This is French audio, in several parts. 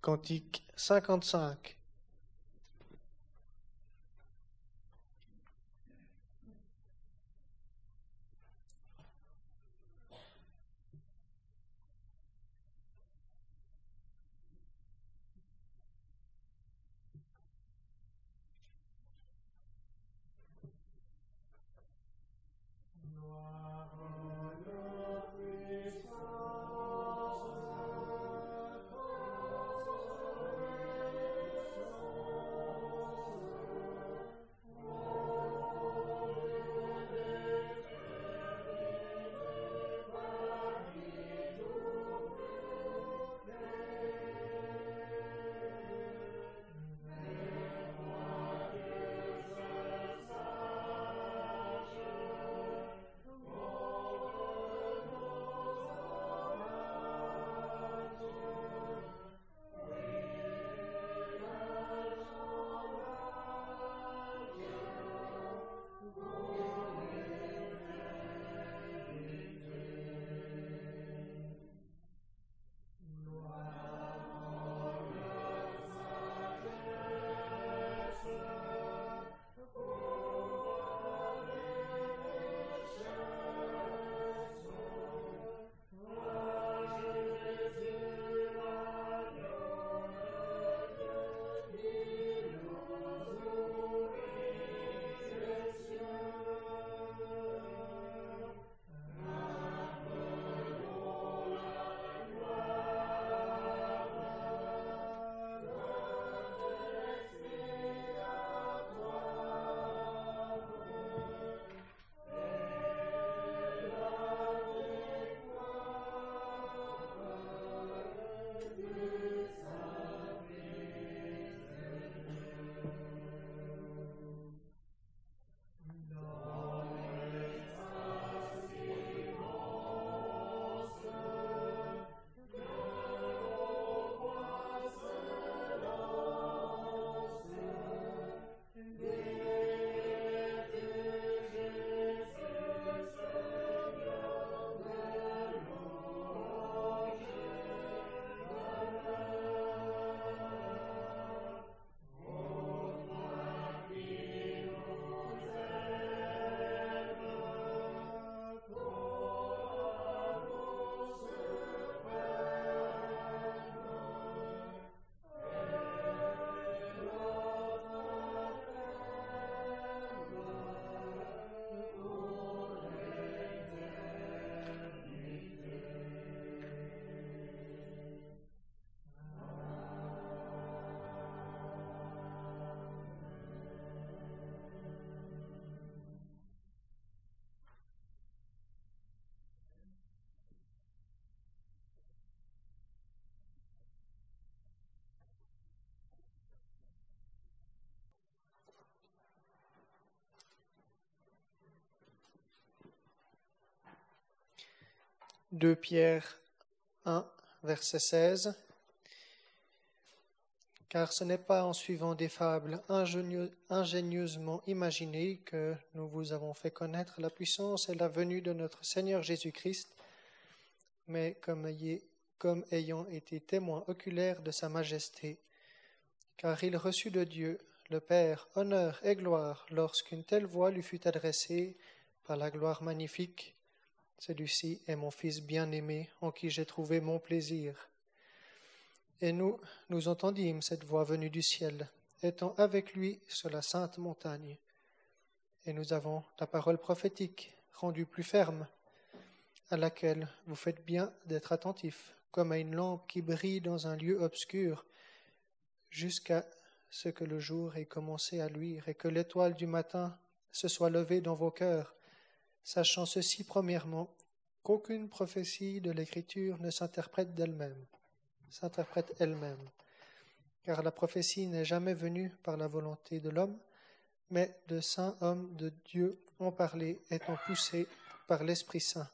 Cantique 55. Deux Pierre 1, verset 16. Car ce n'est pas en suivant des fables ingénieusement imaginées que nous vous avons fait connaître la puissance et la venue de notre Seigneur Jésus-Christ, mais comme, ayant été témoins oculaires de sa majesté. Car il reçut de Dieu, le Père, honneur et gloire lorsqu'une telle voix lui fut adressée par la gloire magnifique celui-ci est mon Fils bien-aimé, en qui j'ai trouvé mon plaisir. Et nous, nous entendîmes cette voix venue du ciel, étant avec lui sur la sainte montagne. Et nous avons la parole prophétique, rendue plus ferme, à laquelle vous faites bien d'être attentifs, comme à une lampe qui brille dans un lieu obscur, jusqu'à ce que le jour ait commencé à luire et que l'étoile du matin se soit levée dans vos cœurs sachant ceci premièrement, qu'aucune prophétie de l'Écriture ne s'interprète d'elle-même, s'interprète elle-même, car la prophétie n'est jamais venue par la volonté de l'homme, mais de saints hommes de Dieu ont parlé, étant poussés par l'Esprit Saint.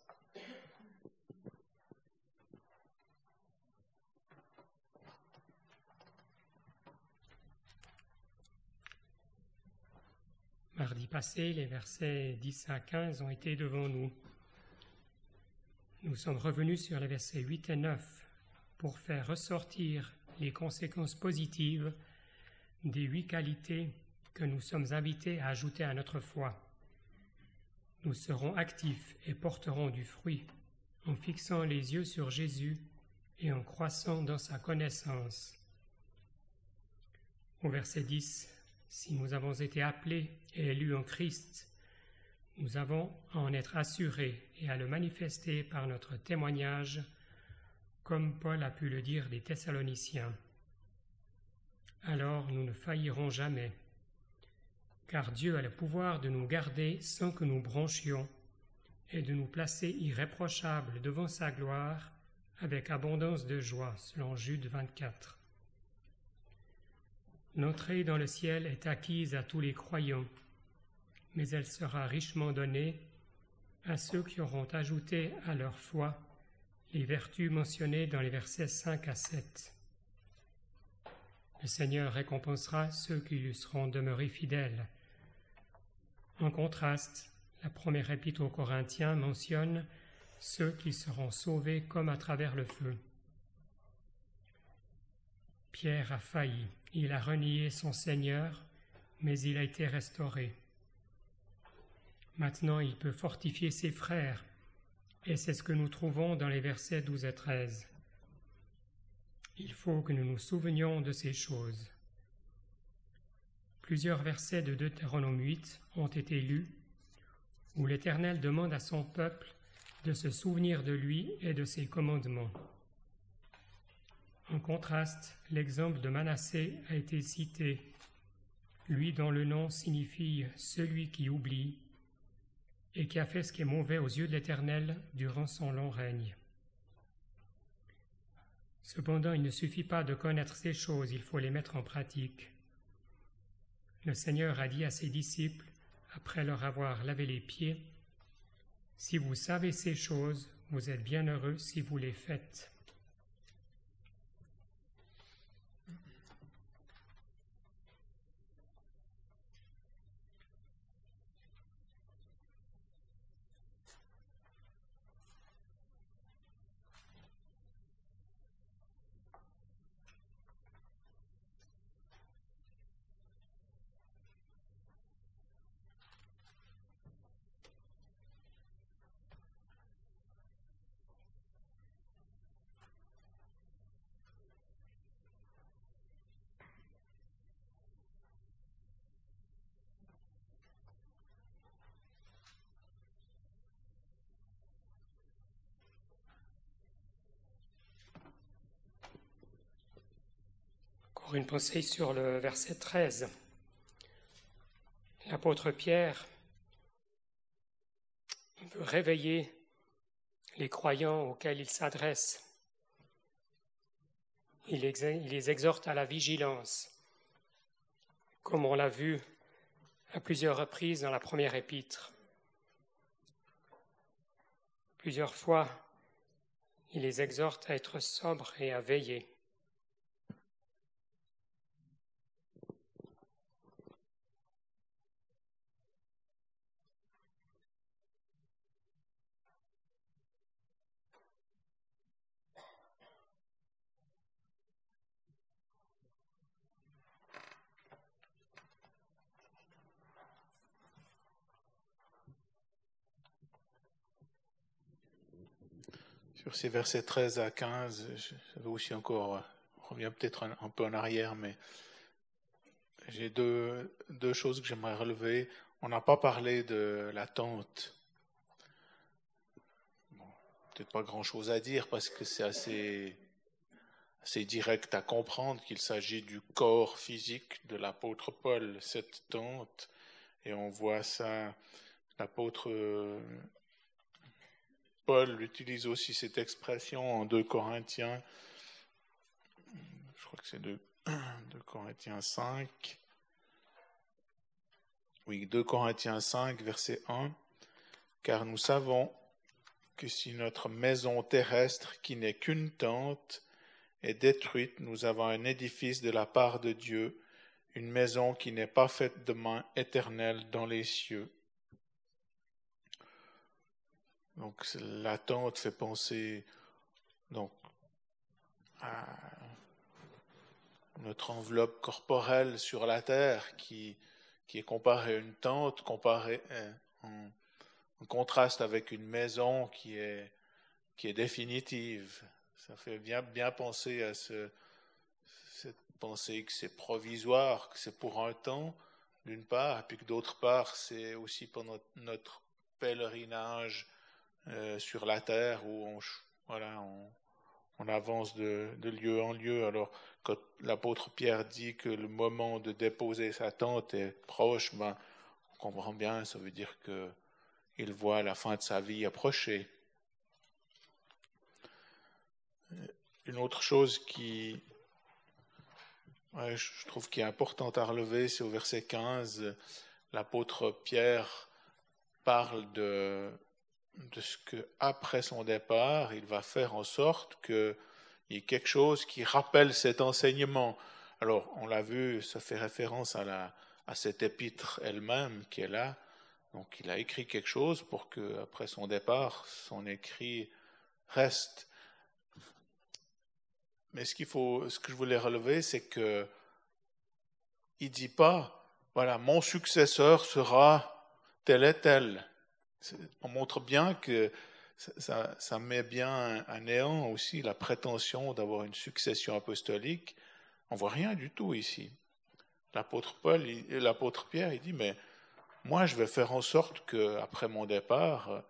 Mardi passé, les versets 10 à 15 ont été devant nous. Nous sommes revenus sur les versets 8 et 9 pour faire ressortir les conséquences positives des huit qualités que nous sommes invités à ajouter à notre foi. Nous serons actifs et porterons du fruit en fixant les yeux sur Jésus et en croissant dans sa connaissance. Au verset 10, si nous avons été appelés et élus en Christ, nous avons à en être assurés et à le manifester par notre témoignage, comme Paul a pu le dire des Thessaloniciens. Alors nous ne faillirons jamais, car Dieu a le pouvoir de nous garder sans que nous bronchions et de nous placer irréprochables devant sa gloire avec abondance de joie, selon Jude 24. L'entrée dans le ciel est acquise à tous les croyants, mais elle sera richement donnée à ceux qui auront ajouté à leur foi les vertus mentionnées dans les versets 5 à 7. Le Seigneur récompensera ceux qui lui seront demeurés fidèles. En contraste, la première épître aux Corinthiens mentionne ceux qui seront sauvés comme à travers le feu. Pierre a failli, il a renié son Seigneur, mais il a été restauré. Maintenant il peut fortifier ses frères, et c'est ce que nous trouvons dans les versets 12 et 13. Il faut que nous nous souvenions de ces choses. Plusieurs versets de Deutéronome 8 ont été lus, où l'Éternel demande à son peuple de se souvenir de lui et de ses commandements. En contraste, l'exemple de Manassé a été cité, lui dont le nom signifie celui qui oublie et qui a fait ce qui est mauvais aux yeux de l'Éternel durant son long règne. Cependant, il ne suffit pas de connaître ces choses, il faut les mettre en pratique. Le Seigneur a dit à ses disciples, après leur avoir lavé les pieds, si vous savez ces choses, vous êtes bien heureux si vous les faites. Une pensée sur le verset 13. L'apôtre Pierre veut réveiller les croyants auxquels il s'adresse. Il, les exhorte à la vigilance, comme on l'a vu à plusieurs reprises dans la première épître. Plusieurs fois, il les exhorte à être sobres et à veiller. Sur ces versets 13 à 15, j'avais aussi encore, on revient peut-être un, peu en arrière, mais j'ai deux, deux choses que j'aimerais relever. On n'a pas parlé de la tente. peut-être pas grand-chose à dire parce que c'est assez, assez direct à comprendre qu'il s'agit du corps physique de l'apôtre Paul, cette tente. Et on voit ça, l'apôtre Paul utilise aussi cette expression en 2 Corinthiens, je crois que c'est 2, Corinthiens 5. Oui, 2 Corinthiens 5, verset 1. Car nous savons que si notre maison terrestre, qui n'est qu'une tente, est détruite, nous avons un édifice de la part de Dieu, une maison qui n'est pas faite de main éternelle dans les cieux. Donc l'attente fait penser donc à notre enveloppe corporelle sur la terre qui, qui est comparée à une tente, comparée en, en contraste avec une maison qui est, qui est définitive. Ça fait bien, bien penser à ce, cette pensée que c'est provisoire, que c'est pour un temps, d'une part, et puis que d'autre part, c'est aussi pour notre pèlerinage euh, sur la terre où on, voilà, on, on avance de, lieu en lieu. Alors, quand l'apôtre Pierre dit que le moment de déposer sa tente est proche, ben, on comprend bien, ça veut dire que il voit la fin de sa vie approcher. Une autre chose qui, je trouve qui est importante à relever, c'est au verset 15, l'apôtre Pierre parle de, de ce que après son départ, il va faire en sorte qu'il y ait quelque chose qui rappelle cet enseignement. Alors, on l'a vu, ça fait référence à, la, à cette épître elle-même qui est là, donc il a écrit quelque chose pour que, après son départ, son écrit reste. Mais ce qu'il faut, ce que je voulais relever, c'est que il dit pas, voilà, mon successeur sera tel et tel. On montre bien que ça, met bien à néant aussi la prétention d'avoir une succession apostolique. On voit rien du tout ici. L'apôtre Paul, l'apôtre Pierre, il dit, mais moi, je vais faire en sorte que, après mon départ, euh,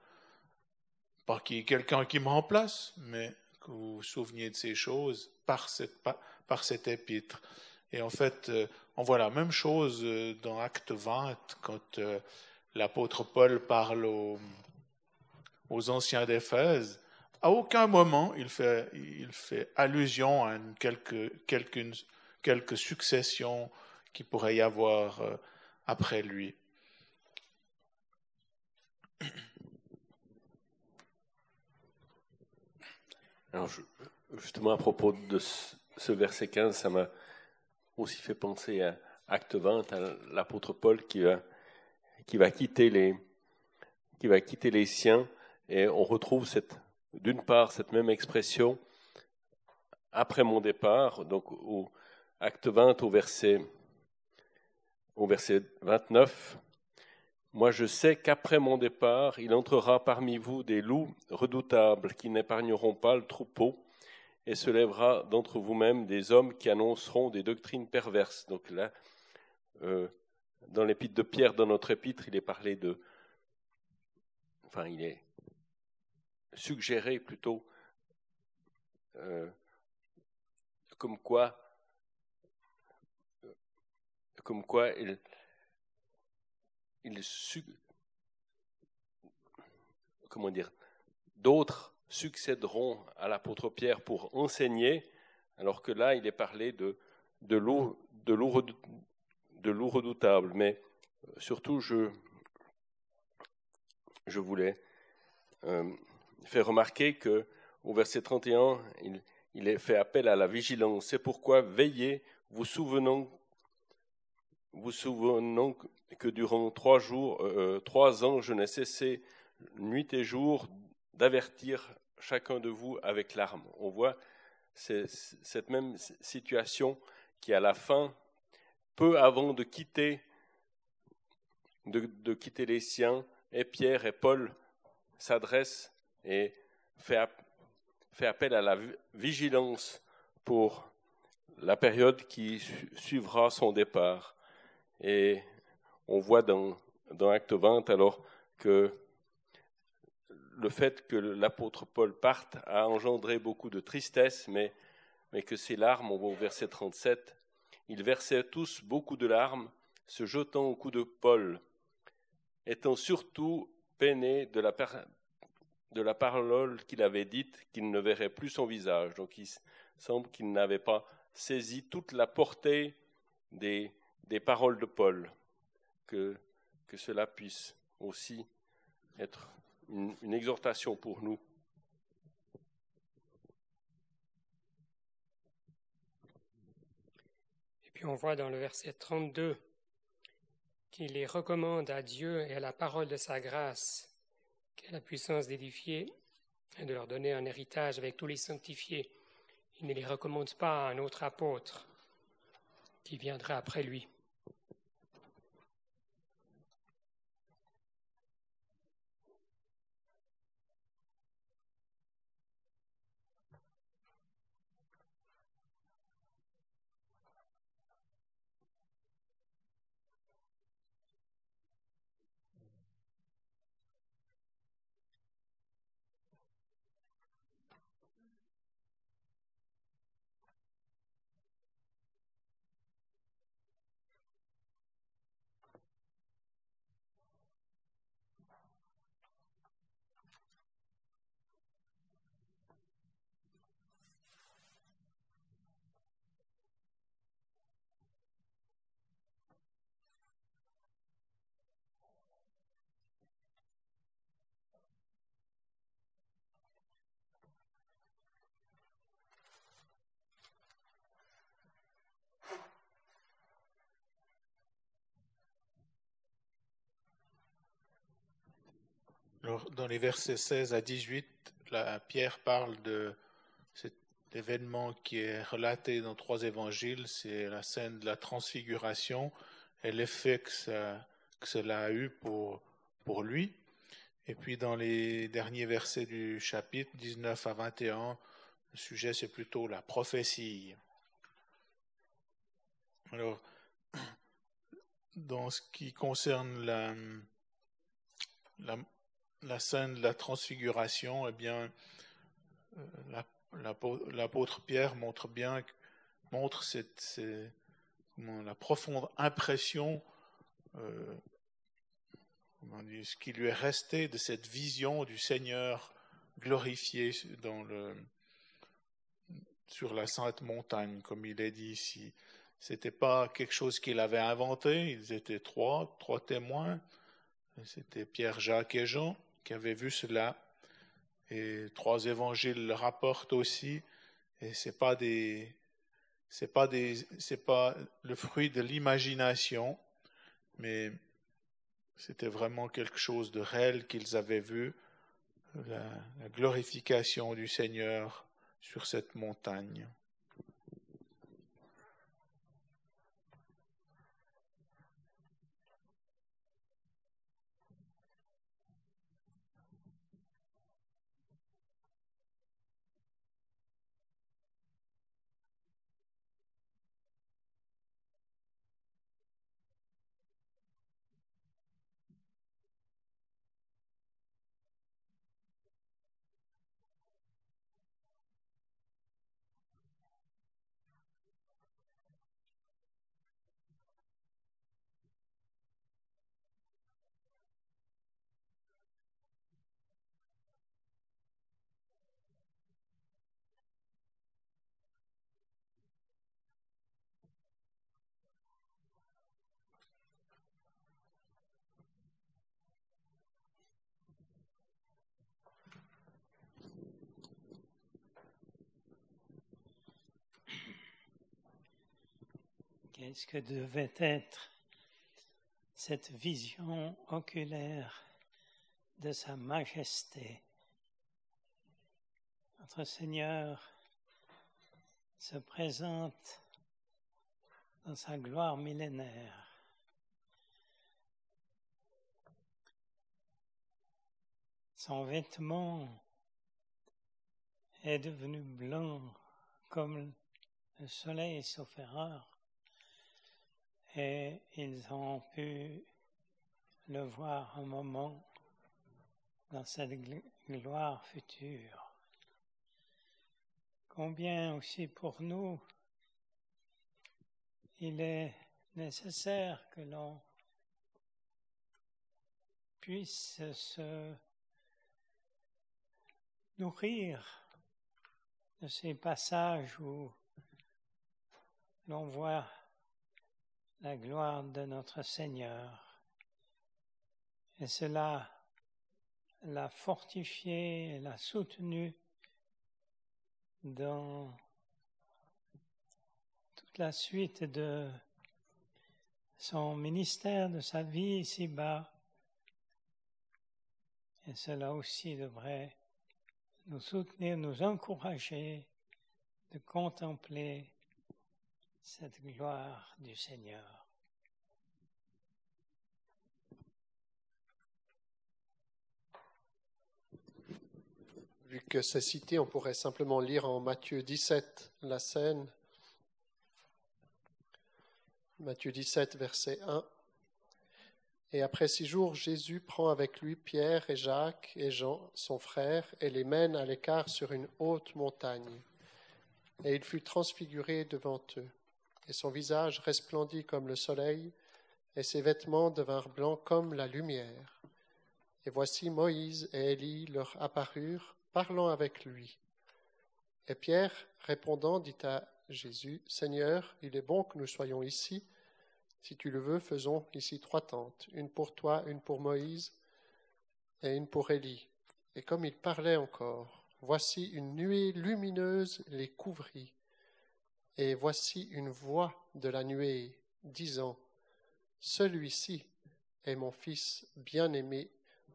pas qu'il y ait quelqu'un qui me remplace, mais que vous vous souveniez de ces choses par cette, par cet épître. Et en fait, euh, on voit la même chose euh, dans Acte 20, quand l'apôtre Paul parle aux, anciens d'Éphèse. À aucun moment il fait, allusion à une quelque, quelque, qui pourrait y avoir après lui. Alors, justement, à propos de ce verset 15, ça m'a aussi fait penser à Acte 20, à l'apôtre Paul qui va, qui va quitter les, siens, et on retrouve cette, d'une part, cette même expression après mon départ, donc au Acte 20 au verset, au verset 29, moi je sais qu'après mon départ, il entrera parmi vous des loups redoutables qui n'épargneront pas le troupeau, et se lèvera d'entre vous-mêmes des hommes qui annonceront des doctrines perverses. Donc là, euh, dans l'épître de Pierre, dans notre épître, il est parlé de... Enfin, il est suggéré plutôt euh, comme quoi comme quoi il, comment dire, d'autres succéderont à l'apôtre Pierre pour enseigner, alors que là, il est parlé de, de l'eau de de redoutable. Mais euh, surtout, je, voulais euh, faire remarquer que au verset 31, il, il fait appel à la vigilance. C'est pourquoi veillez, vous souvenant vous souvenons que durant trois jours, euh, trois ans, je n'ai cessé nuit et jour d'avertir chacun de vous avec larmes. On voit cette même situation qui, à la fin, peu avant de quitter, les siens, et Pierre et Paul s'adressent et fait appel à la vigilance pour la période qui suivra son départ. Et on voit dans, Acte 20 alors que le fait que l'apôtre Paul parte a engendré beaucoup de tristesse, mais, que ces larmes, on voit au verset 37, ils versaient tous beaucoup de larmes, se jetant au cou de Paul, étant surtout peinés de la, parole qu'il avait dite qu'il ne verrait plus son visage. Donc il semble qu'il n'avait pas saisi toute la portée des, paroles de Paul, que, cela puisse aussi être une exhortation pour nous. Et puis on voit dans le verset 32 qu'il les recommande à Dieu et à la parole de sa grâce, qui a la puissance d'édifier et de leur donner un héritage avec tous les sanctifiés. Il ne les recommande pas à un autre apôtre, qui viendrait après lui. Dans les versets 16 à 18, la Pierre parle de cet événement qui est relaté dans trois évangiles, c'est la scène de la transfiguration et l'effet que, cela a eu pour, lui. Et puis dans les derniers versets du chapitre 19 à 21, le sujet c'est plutôt la prophétie. Alors, dans ce qui concerne la, la scène de la transfiguration, eh bien, euh, l'apôtre Pierre montre bien, montre cette, la profonde impression, euh, ce qui lui est resté de cette vision du Seigneur glorifié sur la sainte montagne, comme il est dit ici. C'était pas quelque chose qu'il avait inventé, ils étaient trois, trois témoins. C'était Pierre, Jacques et Jean qui avait vu cela. Et trois évangiles le rapportent aussi. Et c'est pas des, c'est pas pas le fruit de l'imagination, mais c'était vraiment quelque chose de réel qu'ils avaient vu, la glorification du Seigneur sur cette montagne. Qu'est-ce que devait être cette vision oculaire de Sa Majesté? Notre Seigneur se présente dans sa gloire millénaire. Son vêtement est devenu blanc comme le soleil sauf erreur et ils ont pu le voir un moment dans cette gloire future. Combien aussi pour nous il est nécessaire que l'on puisse se nourrir de ces passages où l'on voit la gloire de notre Seigneur. Et cela l'a fortifié et l'a soutenu dans toute la suite de son ministère, de sa vie ici-bas. Et cela aussi devrait nous soutenir, nous encourager de contempler cette gloire du Seigneur. Vu que c'est cité, on pourrait simplement lire en Matthieu 17 la scène. Matthieu 17, verset 1. Et après six jours, Jésus prend avec lui Pierre et Jacques et Jean, son frère, et les mène à l'écart sur une haute montagne. Et il fut transfiguré devant eux, et son visage resplendit comme le soleil, et ses vêtements devinrent blancs comme la lumière. Et voici Moïse et Élie leur apparurent, parlant avec lui. Et Pierre, répondant, dit à Jésus, Seigneur, il est bon que nous soyons ici. Si tu le veux, faisons ici trois tentes, une pour toi, une pour Moïse et une pour Élie. Et comme il parlait encore, voici une nuée lumineuse les couvrit. Et voici une voix de la nuée disant, Celui-ci est mon Fils bien-aimé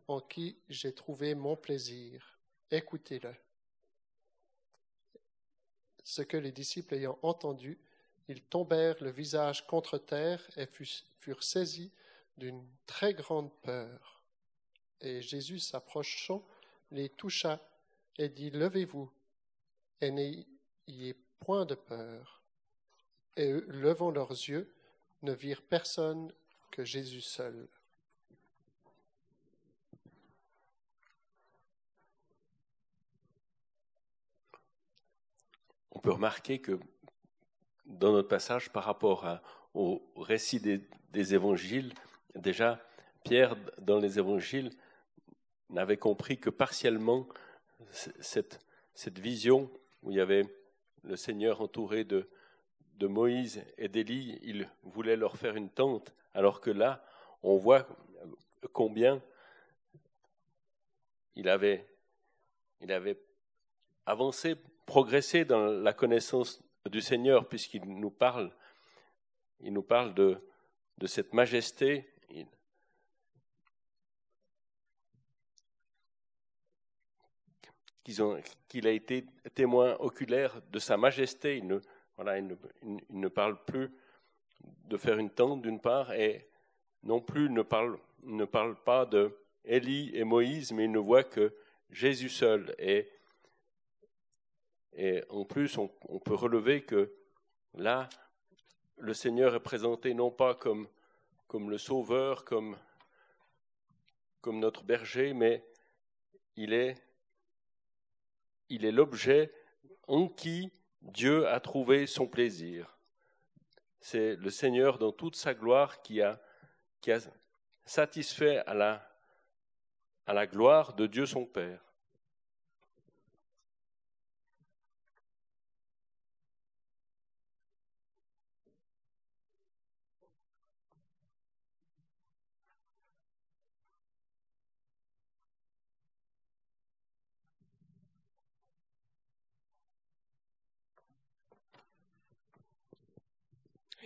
en qui j'ai trouvé mon plaisir. Écoutez-le. Ce que les disciples ayant entendu, ils tombèrent le visage contre terre et furent saisis d'une très grande peur. Et Jésus s'approchant, les toucha et dit, Levez-vous et n'ayez point de peur. Et levant leurs yeux, ne virent personne que Jésus seul. On peut remarquer que dans notre passage par rapport au récit des, évangiles, déjà, Pierre, dans les évangiles, n'avait compris que partiellement cette, cette, vision où il y avait le Seigneur entouré de, Moïse et d'Élie. Il voulait leur faire une tente, alors que là, on voit combien il avait, avancé, progressé dans la connaissance du Seigneur, puisqu'il nous parle, il nous parle de cette majesté. Qu'il a été témoin oculaire de sa majesté. Il ne, parle plus de faire une tente d'une part, et non plus ne parle, ne parle pas de Élie et Moïse, mais il ne voit que Jésus seul. Et en plus, on, peut relever que là, le Seigneur est présenté non pas comme, le Sauveur, comme notre berger, mais il est, il est l'objet en qui Dieu a trouvé son plaisir. C'est le Seigneur dans toute sa gloire qui a, satisfait à la gloire de Dieu son Père.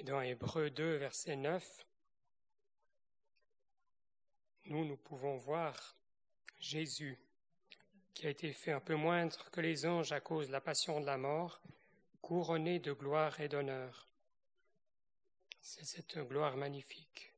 Dans Hébreu 2, verset 9, nous, nous pouvons voir Jésus, qui a été fait un peu moindre que les anges à cause de la passion de la mort, couronné de gloire et d'honneur. C'est cette gloire magnifique.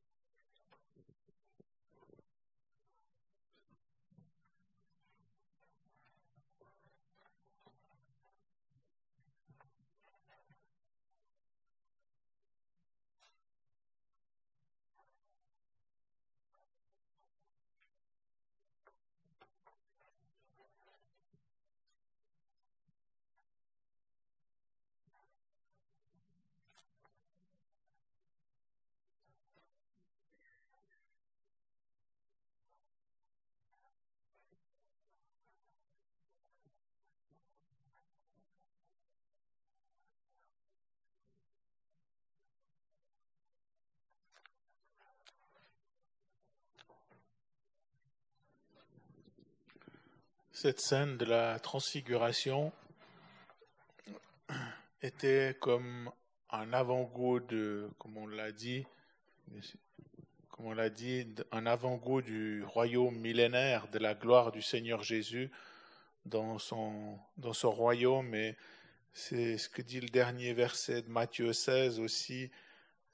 Cette scène de la transfiguration était comme un avant-goût de, comme on l'a dit, comme on l'a dit, un avant-goût du royaume millénaire de la gloire du Seigneur Jésus dans son, dans son royaume et C'est ce que dit le dernier verset de Matthieu 16 aussi,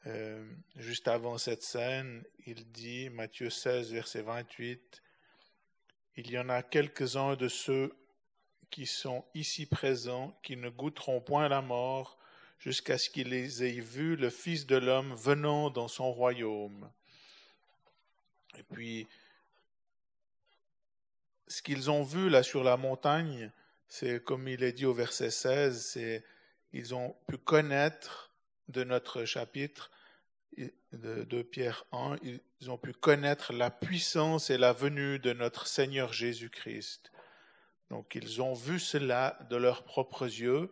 euh, juste avant cette scène. Il dit, Matthieu 16, verset 28, Il y en a quelques-uns de ceux qui sont ici présents qui ne goûteront point la mort jusqu'à ce qu'ils aient vu le Fils de l'homme venant dans son royaume. Et puis, ce qu'ils ont vu là sur la montagne, c'est comme il est dit au verset 16, c'est ils ont pu connaître de notre chapitre de, Pierre 1, ils ont pu connaître la puissance et la venue de notre Seigneur Jésus-Christ. Donc ils ont vu cela de leurs propres yeux.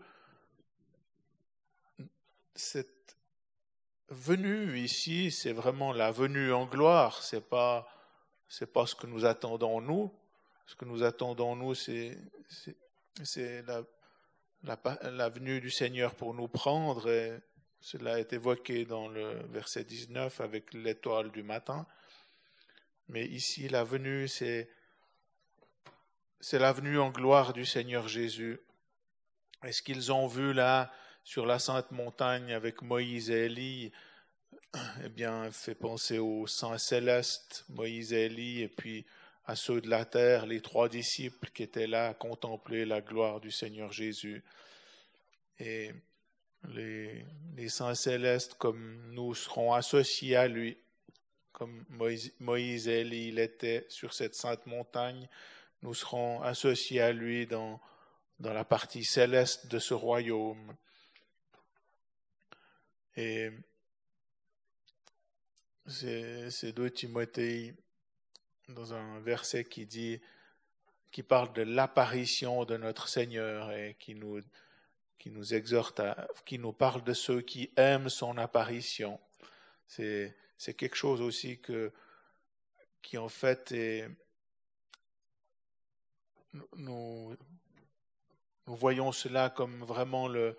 Cette venue ici, c'est vraiment la venue en gloire, c'est pas c'est pas ce que nous attendons nous, ce que nous attendons, nous, c'est la, la, la, venue du Seigneur pour nous prendre. Et cela est évoqué dans le verset 19 avec l'étoile du matin. Mais ici, la venue, c'est c'est la venue en gloire du Seigneur Jésus. Est-ce qu'ils ont vu là, sur la sainte montagne avec Moïse et Élie, eh bien, fait penser au Saint céleste, Moïse et Élie, et puis à ceux de la terre, les trois disciples qui étaient là à contempler la gloire du Seigneur Jésus. Et les, saints célestes, comme nous, serons associés à lui, comme Moïse, Moïse et Élie il était sur cette sainte montagne, nous serons associés à lui dans, dans la partie céleste de ce royaume. Et c'est 2 Timothée dans un verset qui dit, qui parle de l'apparition de notre Seigneur et qui nous, qui nous exhorte qui nous parle de ceux qui aiment son apparition. C'est, c'est quelque chose aussi que, qui en fait nous, nous voyons cela comme vraiment le,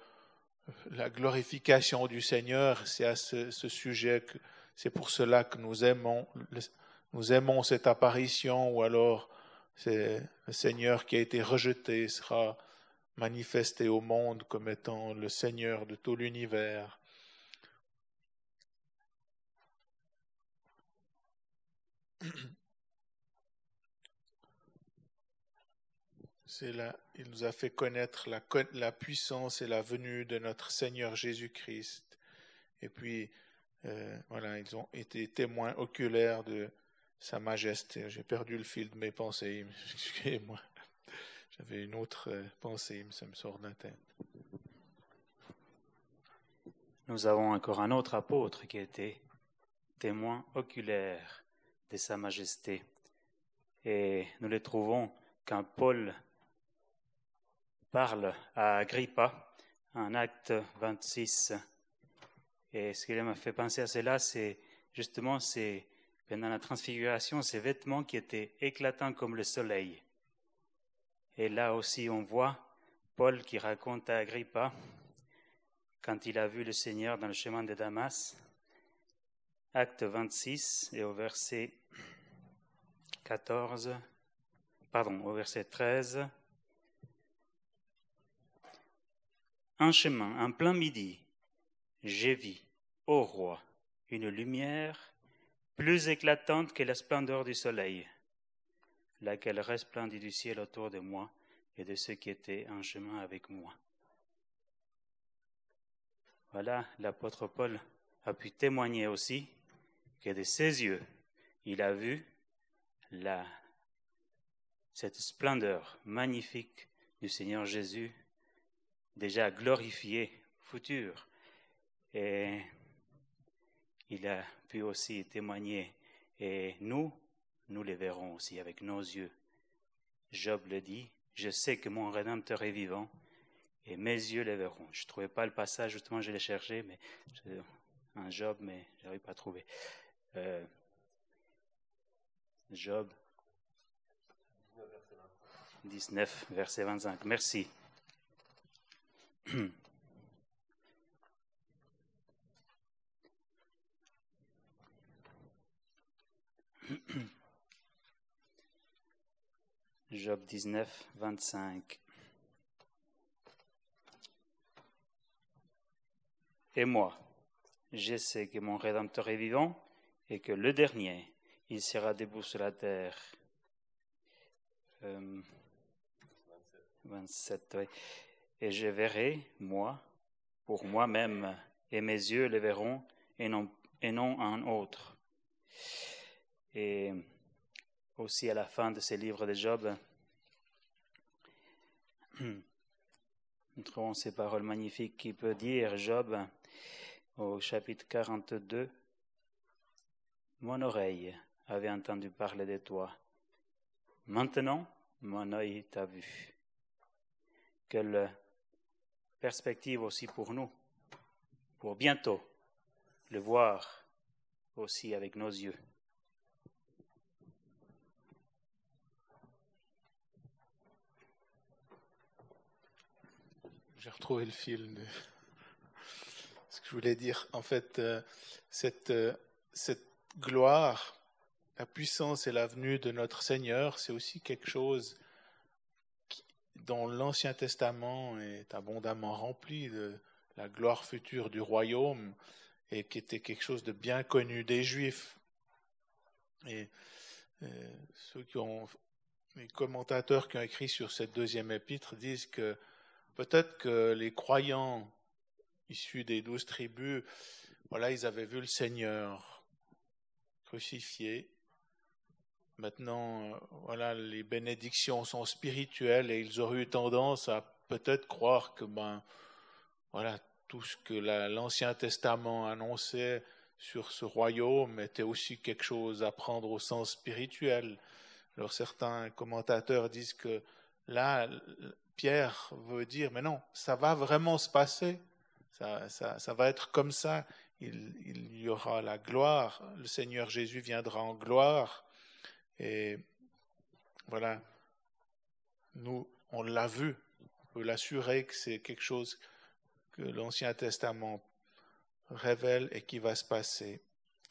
la glorification du Seigneur. C'est à ce, ce sujet que, c'est pour cela que nous aimons nous aimons cette apparition ou alors c'est le Seigneur qui a été rejeté sera manifesté au monde comme étant le Seigneur de tout l'univers. C'est là, il nous a fait connaître la, puissance et la venue de notre Seigneur Jésus-Christ. Et puis, euh, voilà, ils ont été témoins oculaires de, sa Majesté. J'ai perdu le fil de mes pensées. Excusez-moi. J'avais une autre euh, pensée, ça me sort de la tête. Nous avons encore un autre apôtre qui était témoin oculaire de Sa Majesté. Et nous le trouvons quand Paul parle à Agrippa en acte 26. Et ce qui m'a fait penser à cela, c'est justement c'est pendant la transfiguration, ces vêtements qui étaient éclatants comme le soleil. Et là aussi, on voit Paul qui raconte à Agrippa, quand il a vu le Seigneur dans le chemin de Damas, acte 26 et au verset 14, pardon, au verset 13. En chemin, en plein midi, j'ai vu, ô roi, une lumière plus éclatante que la splendeur du soleil, laquelle resplendit du ciel autour de moi et de ceux qui étaient en chemin avec moi. Voilà, l'apôtre Paul a pu témoigner aussi que de ses yeux, il a vu cette splendeur magnifique du Seigneur Jésus, déjà glorifié, futur. Et il a pu aussi témoigner. Et nous, nous les verrons aussi avec nos yeux. Job le dit, je sais que mon Rédempteur est vivant et mes yeux les verront. Je ne trouvais pas le passage, justement, je l'ai cherché, mais un Job, mais je n'arrive pas à trouver. Euh, Job 19, verset 25. Merci. Job 19, 25. Et moi, je sais que mon Rédempteur est vivant et que le dernier, il sera debout sur la terre. Euh, 27, oui. Et je verrai, moi, pour moi-même, et mes yeux le verront, et non, et non un autre. Et aussi à la fin de ce livre de Job, nous trouvons ces paroles magnifiques qui peut dire Job au chapitre 42. Mon oreille avait entendu parler de toi. Maintenant, mon œil t'a vu. Quelle perspective aussi pour nous, pour bientôt le voir aussi avec nos yeux. J'ai retrouvé le fil de ce que je voulais dire. En fait, euh, cette, euh, cette gloire, la puissance et la venue de notre Seigneur, c'est aussi quelque chose dont l'Ancien Testament est abondamment rempli de la gloire future du royaume et qui était quelque chose de bien connu des Juifs. Et euh, ceux qui ont, les commentateurs qui ont écrit sur cette deuxième épître disent que Peut-être que les croyants issus des douze tribus, voilà, ils avaient vu le Seigneur crucifié. Maintenant, voilà, les bénédictions sont spirituelles et ils auraient eu tendance à peut-être croire que, ben, voilà, tout ce que l'Ancien Testament annonçait sur ce royaume était aussi quelque chose à prendre au sens spirituel. Alors certains commentateurs disent que là, Pierre veut dire, mais non, ça va vraiment se passer, ça, va être comme ça, il, y aura la gloire, le Seigneur Jésus viendra en gloire, et voilà, nous, on l'a vu, on peut l'assurer que c'est quelque chose que l'Ancien Testament révèle et qui va se passer.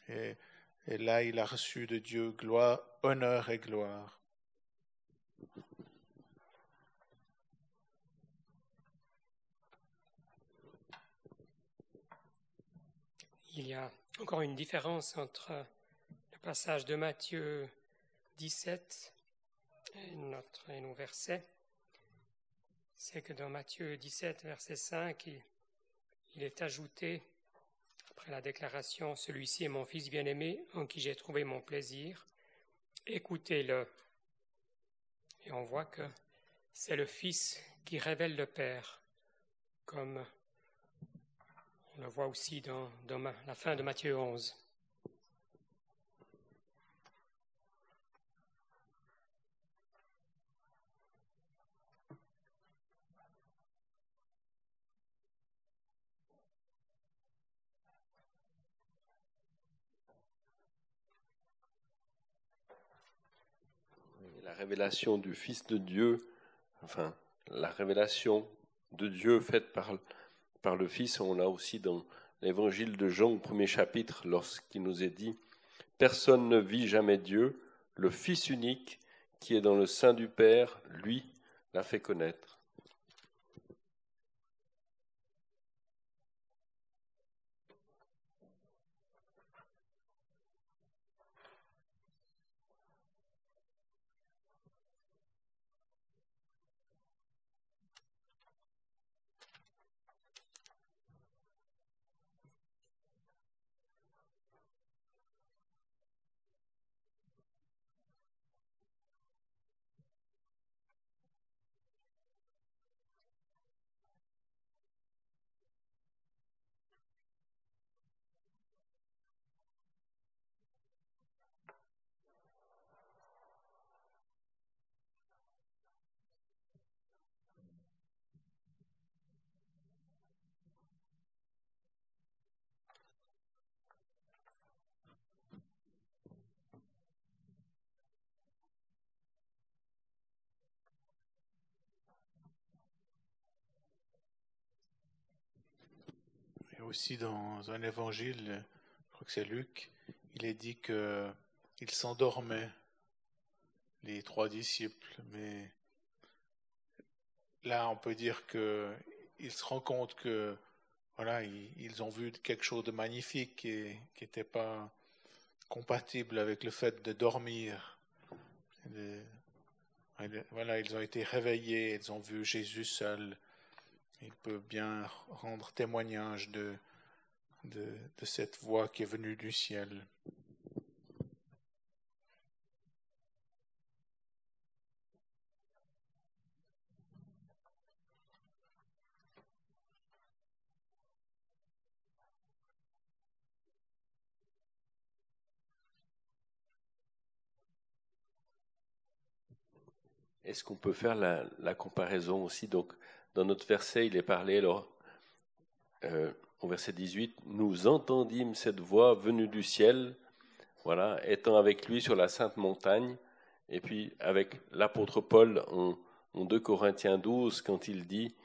Et là, il a reçu de Dieu gloire, honneur et gloire. Il y a encore une différence entre le passage de Matthieu 17 et, notre, et nos versets. C'est que dans Matthieu 17, verset 5, il, il est ajouté, après la déclaration, Celui-ci est mon Fils bien-aimé, en qui j'ai trouvé mon plaisir, écoutez-le. Et on voit que c'est le Fils qui révèle le Père, comme on le voit aussi dans, dans la fin de Matthieu 11. La révélation du Fils de Dieu, enfin, la révélation de Dieu faite par par le Fils. On l'a aussi dans l'évangile de Jean au premier chapitre, lorsqu'il nous est dit Personne ne vit jamais Dieu, le Fils unique qui est dans le sein du Père, lui, l'a fait connaître. Aussi dans un évangile, je crois que c'est Luc, il est dit que ils s'endormaient, les trois disciples, mais là on peut dire que il se rend compte que voilà, ils, ont vu quelque chose de magnifique qui n'était pas compatible avec le fait de dormir. Voilà, ils ont été réveillés, ils ont vu Jésus seul. Il peut bien rendre témoignage de, de, cette voix qui est venue du ciel. Est-ce qu'on peut faire la, la comparaison aussi? Donc, dans notre verset, il est parlé alors, euh, au verset 18, nous entendîmes cette voix venue du ciel, voilà, étant avec lui sur la sainte montagne, et puis avec l'apôtre Paul en, en 2 Corinthiens 12, quand il dit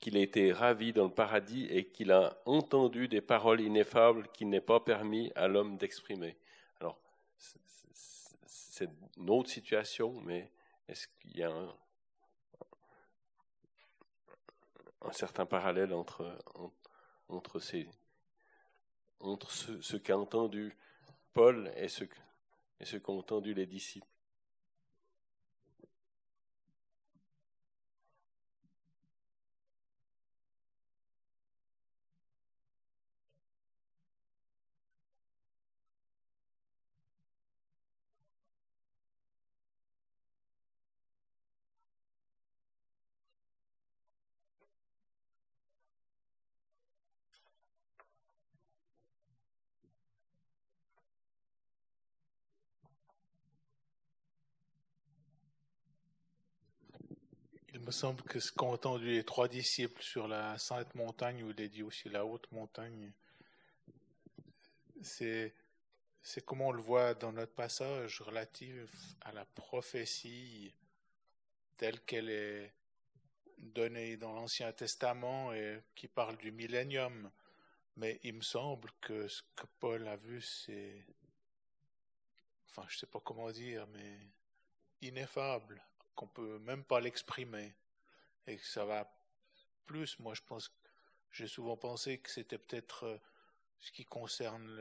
qu'il a été ravi dans le paradis et qu'il a entendu des paroles ineffables qu'il n'est pas permis à l'homme d'exprimer. Alors, c'est- une autre situation, mais est-ce qu'il y a un, un certain parallèle entre, en- entre, ces, entre ce, qu'a entendu Paul et ce qu'ont entendu les disciples me semble que ce qu'ont entendu les trois disciples sur la sainte montagne, où il est dit aussi la haute montagne, c'est, c'est comme on le voit dans notre passage relatif à la prophétie telle qu'elle est donnée dans l'Ancien Testament et qui parle du millénium. Mais il me semble que ce que Paul a vu, c'est, enfin, je sais pas comment dire, mais ineffable, qu'on peut même pas l'exprimer. Et que ça va plus, moi je pense, j'ai souvent pensé que c'était peut-être euh, ce qui concerne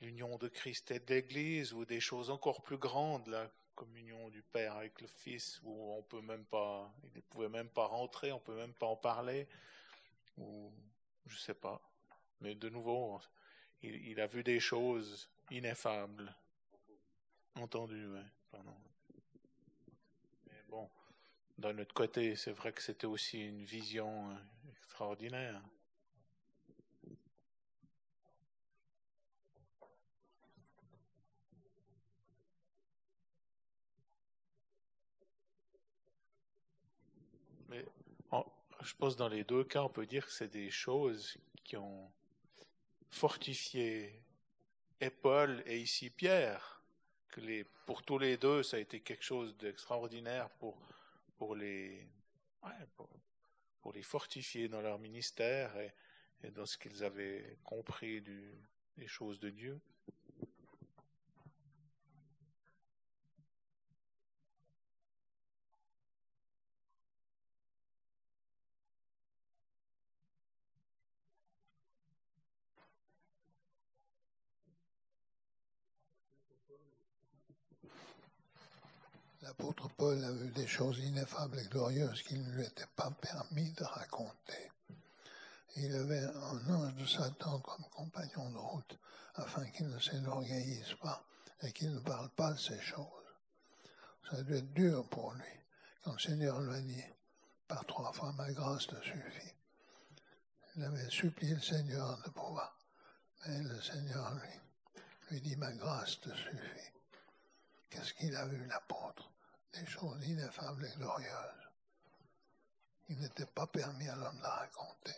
l'union de Christ et de l'Église ou des choses encore plus grandes, la communion du Père avec le Fils, où on peut même pas, il ne pouvait même pas rentrer, on peut même pas en parler, ou je sais pas. Mais de nouveau, il, a vu des choses ineffables. Entendu, pardon. Mais bon, d'un autre côté, c'est vrai que c'était aussi une vision euh, extraordinaire. Mais je pense dans les deux cas, on peut dire que c'est des choses qui ont fortifié et Paul et ici Pierre. Que pour tous les deux, ça a été quelque chose d'extraordinaire pour, pour, les, pour, les fortifier dans leur ministère et, dans ce qu'ils avaient compris des choses de Dieu. L'apôtre Paul a vu des choses ineffables et glorieuses qu'il ne lui était pas permis de raconter. Il avait un ange de Satan comme compagnon de route, afin qu'il ne s'énorgueillisse pas et qu'il ne parle pas de ces choses. Ça a dû être dur pour lui, quand le Seigneur lui a dit, par trois fois, ma grâce te suffit. Il avait supplié le Seigneur de pouvoir, mais le Seigneur lui, lui dit, ma grâce te suffit. Qu'est-ce qu'il a vu, l'apôtre? Des choses ineffables et glorieuses. Il n'était pas permis à l'homme de raconter.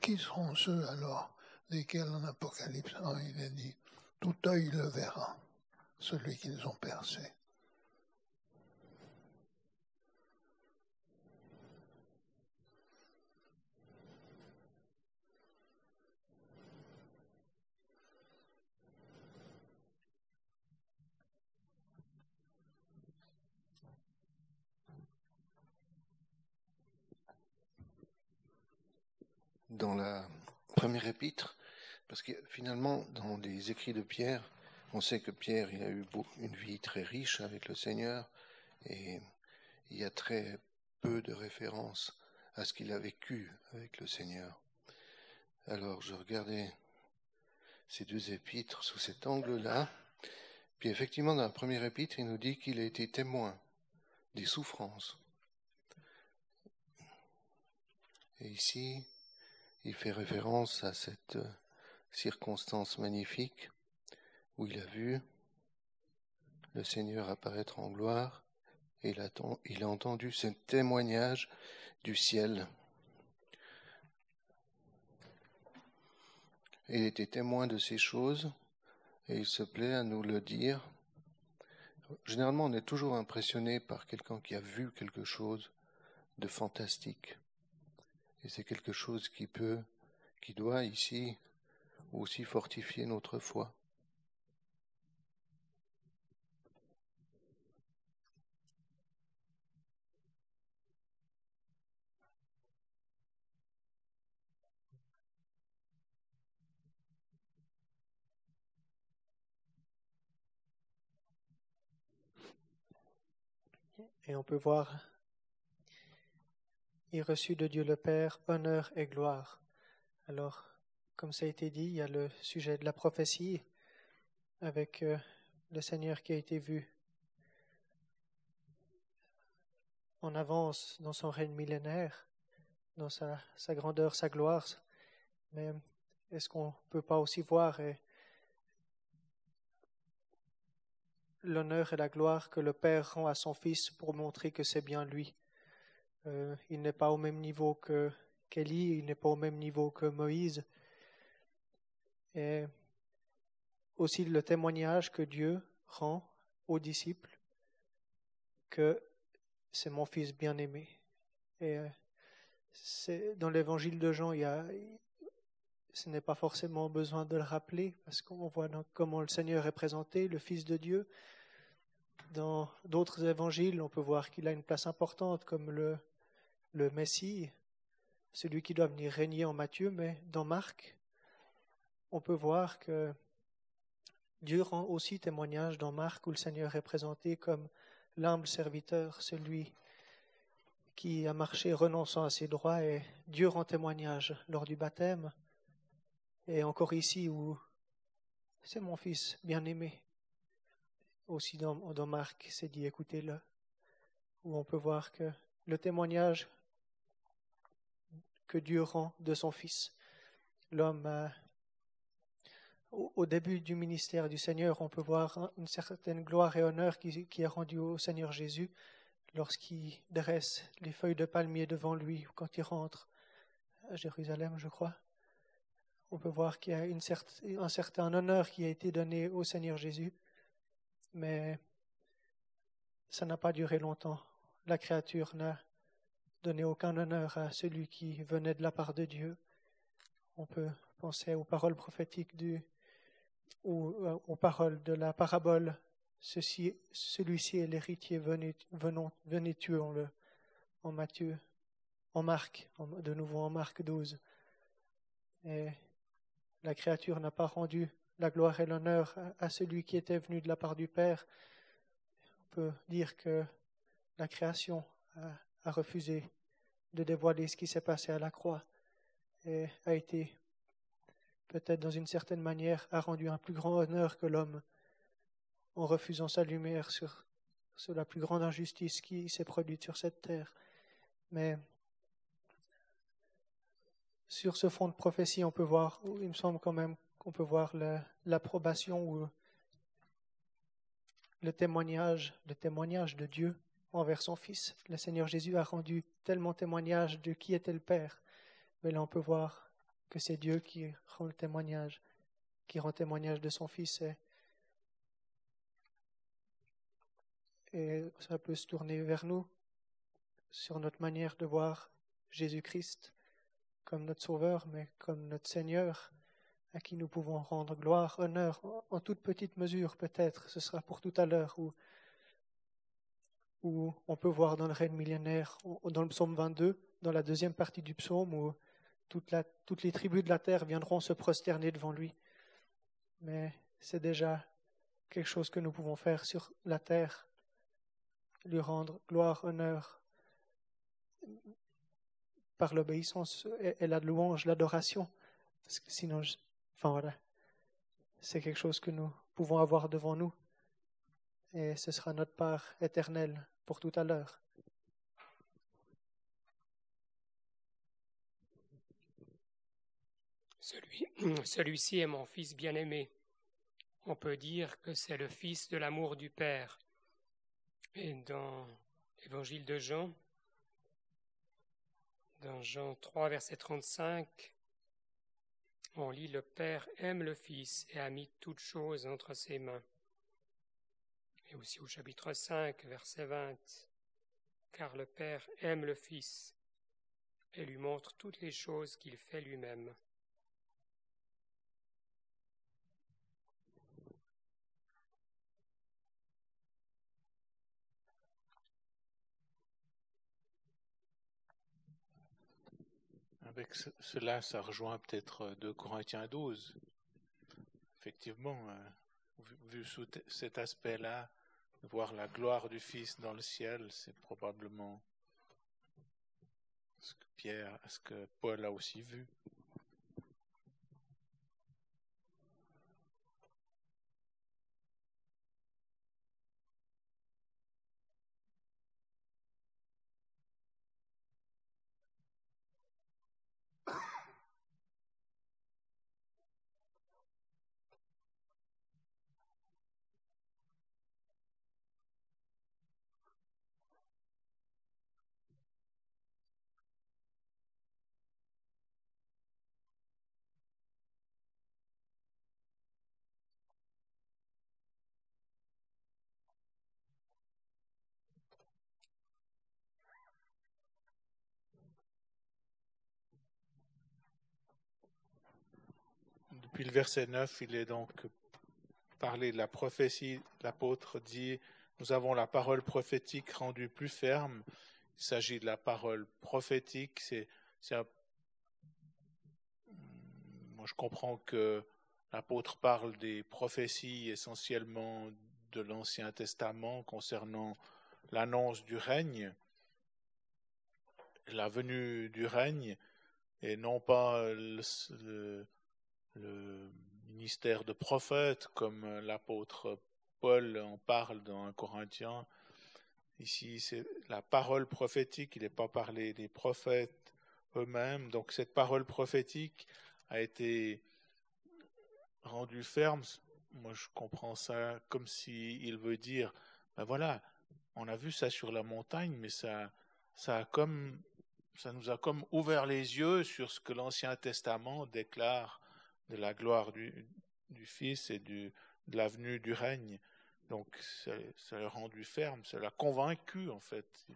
Qui seront ceux alors desquels en Apocalypse 1 il est dit Tout œil le verra, celui qu'ils ont percé? Dans la première épître, parce que finalement, dans les écrits de Pierre, on sait que Pierre il a eu une vie très riche avec le Seigneur, et il y a très peu de références à ce qu'il a vécu avec le Seigneur. Alors je regardais ces deux épîtres sous cet angle-là, puis effectivement dans la première épître, il nous dit qu'il a été témoin des souffrances. Et ici, il fait référence à cette circonstance magnifique où il a vu le Seigneur apparaître en gloire et il a, il a entendu ce témoignage du ciel. Il était témoin de ces choses et il se plaît à nous le dire. Généralement, on est toujours impressionné par quelqu'un qui a vu quelque chose de fantastique. Et c'est quelque chose qui peut, qui doit ici aussi fortifier notre foi. Et on peut voir, il reçut de Dieu le Père honneur et gloire. Alors, comme ça a été dit, il y a le sujet de la prophétie avec euh, le Seigneur qui a été vu en avance dans son règne millénaire, dans sa, sa grandeur, sa gloire. Mais est-ce qu'on ne peut pas aussi voir l'honneur et la gloire que le Père rend à son Fils pour montrer que c'est bien lui? Euh, il n'est pas au même niveau que qu'Élie, il n'est pas au même niveau que Moïse. Et aussi le témoignage que Dieu rend aux disciples que c'est mon Fils bien-aimé. Et euh, c'est dans l'évangile de Jean, il y a, ce n'est pas forcément besoin de le rappeler, parce qu'on voit comment le Seigneur est présenté, le Fils de Dieu. Dans d'autres évangiles, on peut voir qu'il a une place importante comme le, le Messie, celui qui doit venir régner en Matthieu, mais dans Marc, on peut voir que Dieu rend aussi témoignage dans Marc où le Seigneur est présenté comme l'humble serviteur, celui qui a marché renonçant à ses droits, et Dieu rend témoignage lors du baptême et encore ici où c'est mon fils bien-aimé. Aussi dans, dans Marc, c'est dit écoutez-le, où on peut voir que le témoignage que Dieu rend de son fils. L'homme, au, début du ministère du Seigneur, on peut voir une certaine gloire et honneur qui, qui est rendue au Seigneur Jésus lorsqu'il dresse les feuilles de palmier devant lui quand il rentre à Jérusalem, je crois on peut voir qu'il y a un certain honneur qui a été donné au Seigneur Jésus, mais ça n'a pas duré longtemps. La créature n'a donné aucun honneur à celui qui venait de la part de Dieu. On peut penser aux paroles prophétiques ou euh, aux paroles de la parabole. Ceci, celui-ci est l'héritier, venez, venons, venez tuons-le. En Matthieu, en Marc, de nouveau en Marc 12. Et la créature n'a pas rendu la gloire et l'honneur à celui qui était venu de la part du Père. On peut dire que la création a, refusé de dévoiler ce qui s'est passé à la croix et a été, peut-être dans une certaine manière, a rendu un plus grand honneur que l'homme en refusant sa lumière sur, sur la plus grande injustice qui s'est produite sur cette terre. Mais sur ce fond de prophétie, on peut voir, il me semble quand même qu'on peut voir l'approbation ou le témoignage, le témoignage de Dieu envers son Fils. Le Seigneur Jésus a rendu tellement témoignage de qui était le Père, mais là on peut voir que c'est Dieu qui rend le témoignage, qui rend témoignage de son Fils. Et, ça peut se tourner vers nous sur notre manière de voir Jésus-Christ comme notre Sauveur, mais comme notre Seigneur, à qui nous pouvons rendre gloire, honneur, en toute petite mesure peut-être, ce sera pour tout à l'heure, où, où on peut voir dans le règne millénaire, dans le psaume 22, dans la deuxième partie du psaume, où toutes les tribus de la terre viendront se prosterner devant lui. Mais c'est déjà quelque chose que nous pouvons faire sur la terre, lui rendre gloire, honneur, par l'obéissance et la louange, l'adoration. Parce que sinon, enfin voilà, c'est quelque chose que nous pouvons avoir devant nous. Et ce sera notre part éternelle pour tout à l'heure. Celui, celui-ci est mon fils bien-aimé. On peut dire que c'est le fils de l'amour du Père. Et dans l'évangile de Jean, dans Jean 3, verset 35, on lit Le Père aime le Fils et a mis toutes choses entre ses mains. Et aussi au chapitre 5, verset 20, Car le Père aime le Fils et lui montre toutes les choses qu'il fait lui-même. Avec cela, ça rejoint peut-être 2 Corinthiens 12. Effectivement, euh, vu sous cet aspect-là, voir la gloire du Fils dans le ciel, c'est probablement ce que Pierre, ce que Paul a aussi vu. Puis le verset 9, il est donc parlé de la prophétie. L'apôtre dit, nous avons la parole prophétique rendue plus ferme. Il s'agit de la parole prophétique. C'est, moi, je comprends que l'apôtre parle des prophéties essentiellement de l'Ancien Testament concernant l'annonce du règne, la venue du règne, et non pas le le ministère de prophète, comme l'apôtre Paul en parle dans un Corinthien. Ici, c'est la parole prophétique, il n'est pas parlé des prophètes eux-mêmes. Donc cette parole prophétique a été rendue ferme. Moi, je comprends ça comme s'il il veut dire, ben voilà, on a vu ça sur la montagne, mais ça, ça a comme, ça nous a comme ouvert les yeux sur ce que l'Ancien Testament déclare de la gloire du, Fils et de la venue du règne. Donc ça, l'a rendu ferme, ça l'a convaincu en fait.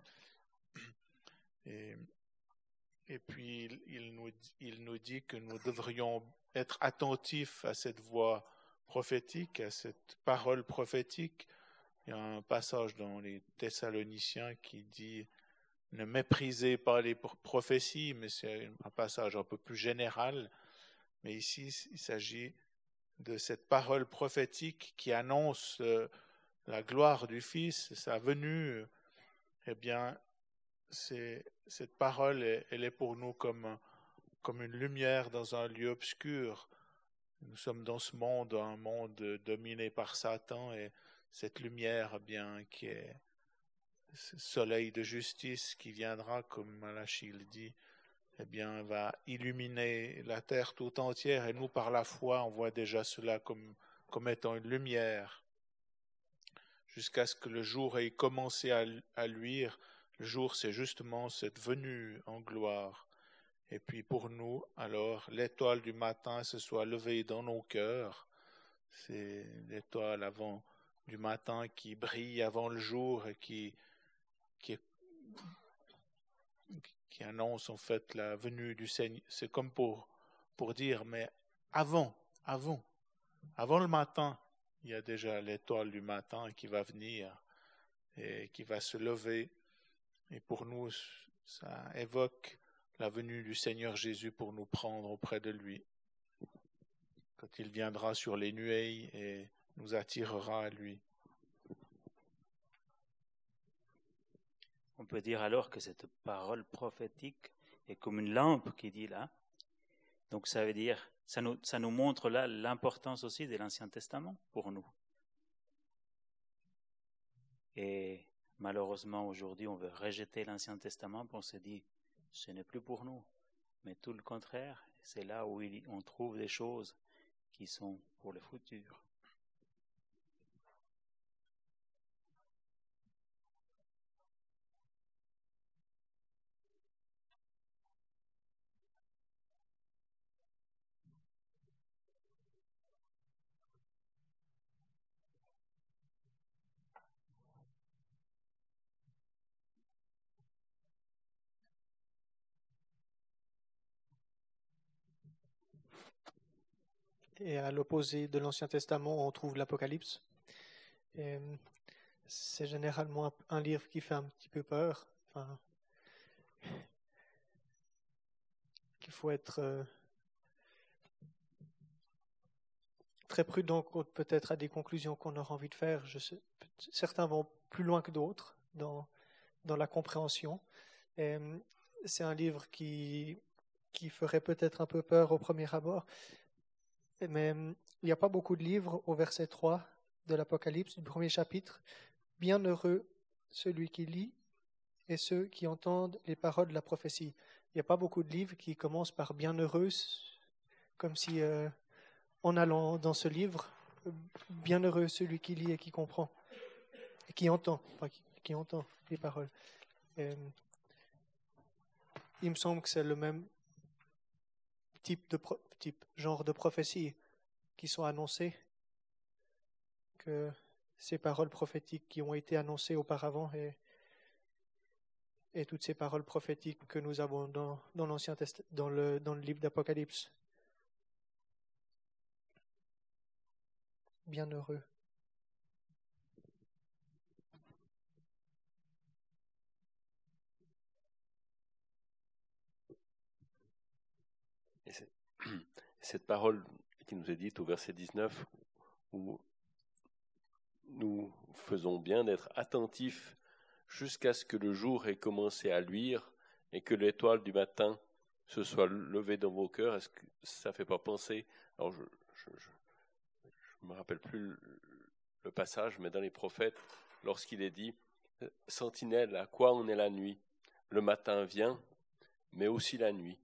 Et, puis il nous, il nous dit que nous devrions être attentifs à cette voix prophétique, à cette parole prophétique. Il y a un passage dans les Thessaloniciens qui dit ne méprisez pas les prophéties, mais c'est un passage un peu plus général mais ici, il s'agit de cette parole prophétique qui annonce euh, la gloire du Fils, sa venue. Eh bien, cette parole, elle est pour nous comme, une lumière dans un lieu obscur. Nous sommes dans ce monde, un monde dominé par Satan, et cette lumière, eh bien, qui est ce soleil de justice qui viendra, comme Malachi le dit, eh bien, va illuminer la terre tout entière. Et nous, par la foi, on voit déjà cela comme, comme étant une lumière. Jusqu'à ce que le jour ait commencé à, luire. Le jour, c'est justement cette venue en gloire. Et puis pour nous, alors, l'étoile du matin se soit levée dans nos cœurs. C'est l'étoile avant du matin qui brille avant le jour et qui, qui qui annonce en fait la venue du Seigneur. C'est comme pour, pour dire, mais avant, avant, avant le matin, il y a déjà l'étoile du matin qui va venir et qui va se lever. Et pour nous, ça évoque la venue du Seigneur Jésus pour nous prendre auprès de lui. Quand il viendra sur les nuées et nous attirera à lui. On peut dire alors que cette parole prophétique est comme une lampe qui dit là. Donc ça veut dire, ça nous, montre là l'importance aussi de l'Ancien Testament pour nous. Et malheureusement aujourd'hui on veut rejeter l'Ancien Testament, on se dit, ce n'est plus pour nous. Mais tout le contraire, c'est là où on trouve des choses qui sont pour le futur. Et à l'opposé de l'Ancien Testament, on trouve l'Apocalypse. C'est généralement un livre qui fait un petit peu peur. Enfin, qu'il faut être euh, très prudent peut-être à des conclusions qu'on aura envie de faire. Certains vont plus loin que d'autres dans, la compréhension. C'est un livre qui ferait peut-être un peu peur au premier abord, mais hum, il n'y a pas beaucoup de livres au verset 3 de l'Apocalypse, du premier chapitre. Bienheureux celui qui lit et ceux qui entendent les paroles de la prophétie. Il n'y a pas beaucoup de livres qui commencent par bienheureux, comme si euh, en allant dans ce livre, bienheureux celui qui lit et qui comprend, et qui entend, qui, entend les paroles. Hum, il me semble que c'est le même type de type, genre de prophéties qui sont annoncées, que ces paroles prophétiques qui ont été annoncées auparavant et, et toutes ces paroles prophétiques que nous avons dans, dans l'Ancien dans le, dans le livre d'Apocalypse. Bienheureux. Cette parole qui nous est dite au verset 19, où nous faisons bien d'être attentifs jusqu'à ce que le jour ait commencé à luire et que l'étoile du matin se soit levée dans vos cœurs. Est-ce que ça ne fait pas penser? Alors, je ne me rappelle plus le passage, mais dans les prophètes, lorsqu'il est dit Sentinelle, à quoi on est la nuit? Le matin vient, mais aussi la nuit.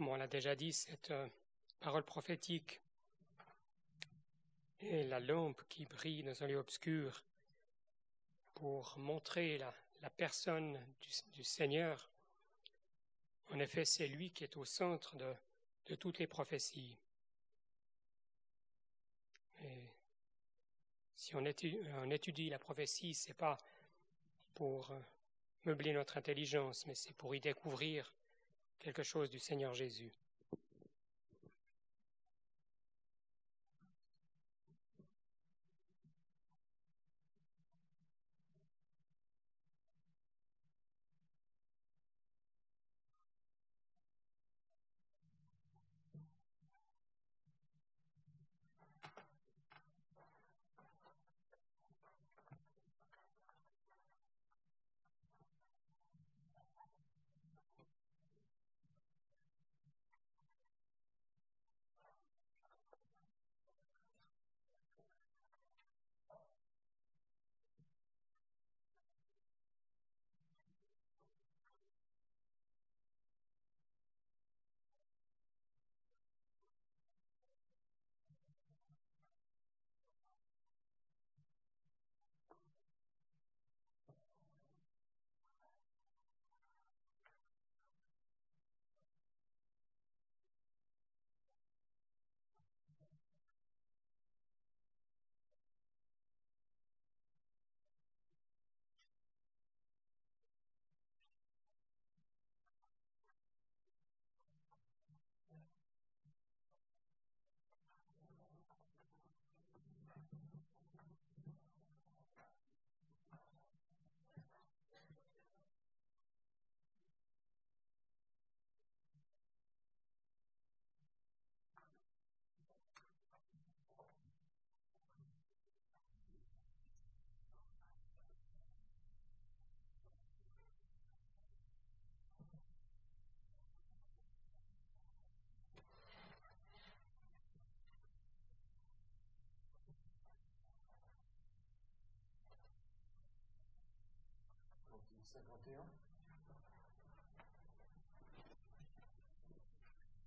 Comme on l'a déjà dit, cette euh, parole prophétique est la lampe qui brille dans un lieu obscur pour montrer la, personne du, Seigneur. En effet, c'est lui qui est au centre de, toutes les prophéties. si on étudie, on étudie la prophétie, c'est pas pour euh, meubler notre intelligence, mais c'est pour y découvrir quelque chose du Seigneur Jésus.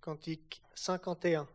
Cantique 51.